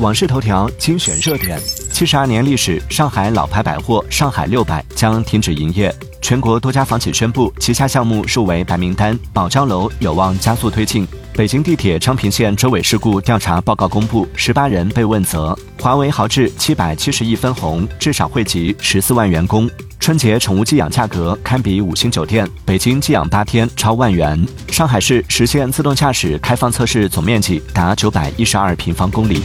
网视头条精选热点：七十二年历史，上海老牌百货上海六百将停止营业。全国多家房企宣布旗下项目入围白名单，保交楼有望加速推进。北京地铁昌平线周尾事故调查报告公布，十八人被问责。华为豪掷七百七十亿分红，至少惠及十四万员工。春节宠物寄养价格堪比五星酒店，北京寄养八天超万元。上海市实现自动驾驶开放测试总面积达九百一十二平方公里。